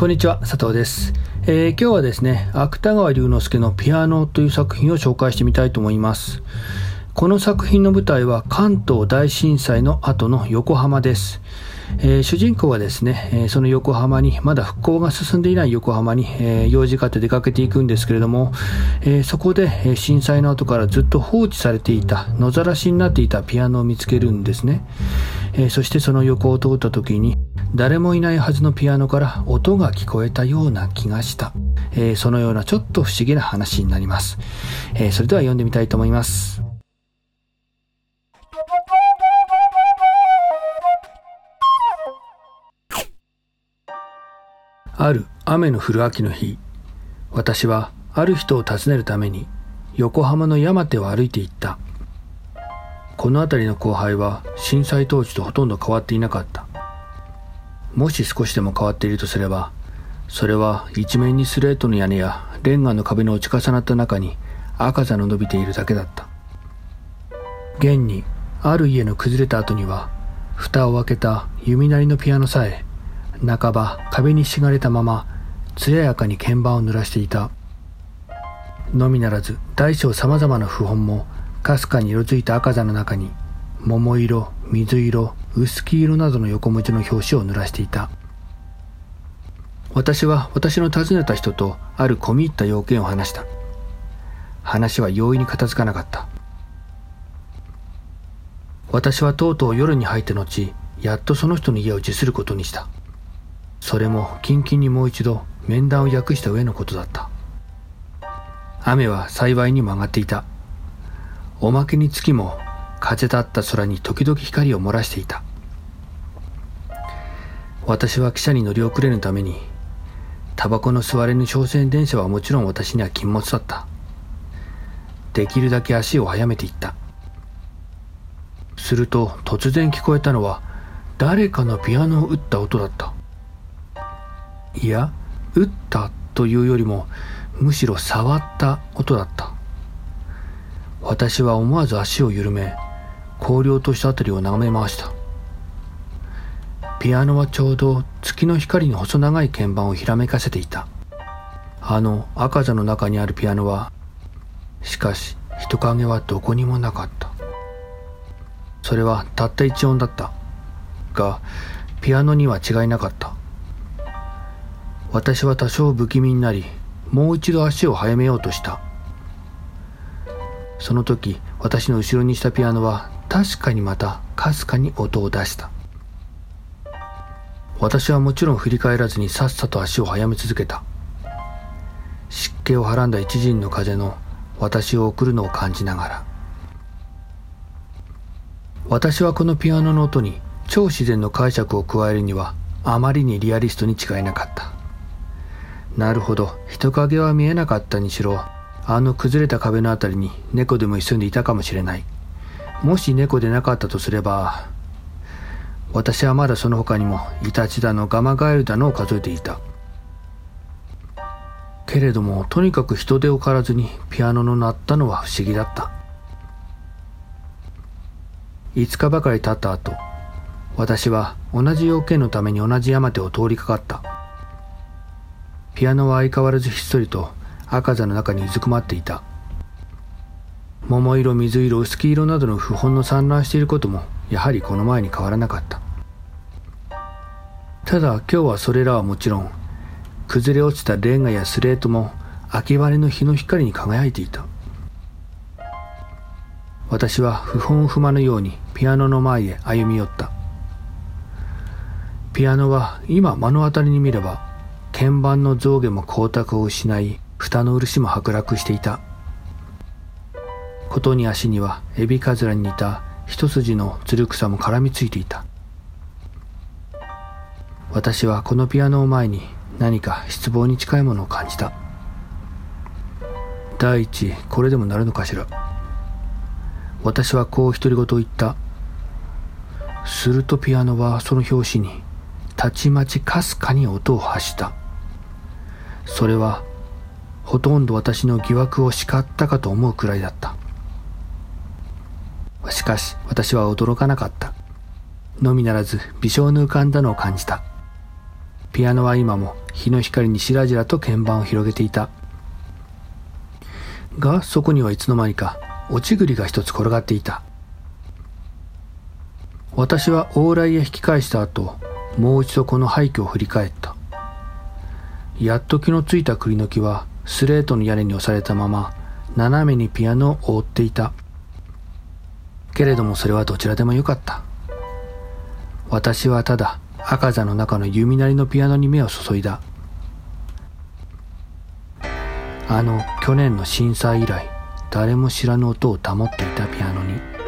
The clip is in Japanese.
こんにちは、佐藤です。えー、今日はですね、芥川龍之介のピアノという作品を紹介してみたいと思います。この作品の舞台は関東大震災の後の横浜です。えー、主人公はですね、えー、その横浜に、まだ復興が進んでいない横浜に、えー、用事があって出かけていくんですけれども、えそこで、え震災の後からずっと放置されていた、野ざらしになっていたピアノを見つけるんですね。えそしてその横を通った時に、誰もいないはずのピアノから音が聞こえたような気がした。えそのようなちょっと不思議な話になります。えそれでは読んでみたいと思います。ある雨の降る秋の日、私はある人を訪ねるために横浜の山手を歩いていった。この辺りの後輩は震災当時とほとんど変わっていなかった。もし少しでも変わっているとすれば、それは一面にスレートの屋根やレンガの壁の打ち重なった中に赤座の伸びているだけだった。現にある家の崩れた後には、蓋を開けた弓なりのピアノさえ半ば壁にしがれたまま艶やかに鍵盤を濡らしていた。のみならず大小さまざまな符本もかすかに色づいた赤座の中に桃色水色薄黄色などの横文字の表紙を濡らしていた。私は私の訪ねた人とある込み入った要件を話した。話は容易に片付かなかった。私はとうとう夜に入った後やっとその人の家を辞することにした。それもキンキンにもう一度面談を訳した上のことだった。雨は幸いにも上がっていた。おまけに月も風立った空に時々光を漏らしていた。私は汽車に乗り遅れぬためにタバコの吸われぬ商船電車はもちろん私には禁物だった。できるだけ足を速めていった。すると突然聞こえたのは誰かのピアノを打った音だった。いや打ったというよりもむしろ触った音だった。私は思わず足を緩め荒涼とした辺りを眺め回した。ピアノはちょうど月の光に細長い鍵盤をひらめかせていた。あの赤座の中にあるピアノはしかし人影はどこにもなかった。それはたった一音だったがピアノには違いなかった。私は多少不気味になりもう一度足を速めようとした。その時私の後ろにしたピアノは確かにまたかすかに音を出した。私はもちろん振り返らずにさっさと足を速め続けた。湿気をはらんだ一陣の風の私を送るのを感じながら。私はこのピアノの音に超自然の解釈を加えるにはあまりにリアリストに違いなかった。なるほど。人影は見えなかったにしろあの崩れた壁のあたりに猫でも住んでいたかもしれない。もし猫でなかったとすれば私はまだその他にもイタチだのガマガエルだのを数えていた。けれどもとにかく人手を狩らずにピアノの鳴ったのは不思議だった。5日ばかり経った後私は同じ要件のために同じ山手を通りかかった。ピアノは相変わらずひっそりと赤座の中にうずくまっていた。桃色水色薄黄色などの符本の散乱していることもやはりこの前に変わらなかった。ただ今日はそれらはもちろん崩れ落ちたレンガやスレートも秋晴れの日の光に輝いていた。私は不本不満のようにピアノの前へ歩み寄った。ピアノは今目の当たりに見れば鍵盤の上下も光沢を失い蓋の漆も剥落していた。琴に足にはエビカズラに似た一筋のつる草も絡みついていた。私はこのピアノを前に何か失望に近いものを感じた。第一これでもなるのかしら。私はこう独り言を言った。するとピアノはその拍子にたちまちかすかに音を発した。それはほとんど私の疑惑を叱ったかと思うくらいだった。しかし私は驚かなかった。のみならず微笑の浮かんだのを感じた。ピアノは今も日の光にしらじらと鍵盤を広げていた。がそこにはいつの間にか落ち栗が一つ転がっていた。私は往来へ引き返した後もう一度この廃墟を振り返った。やっと気のついた栗の木はスレートの屋根に押されたまま斜めにピアノを覆っていた。けれどもそれはどちらでもよかった。私はただ赤座の中の弓なりのピアノに目を注いだ。あの去年の震災以来誰も知らぬ音を保っていたピアノに。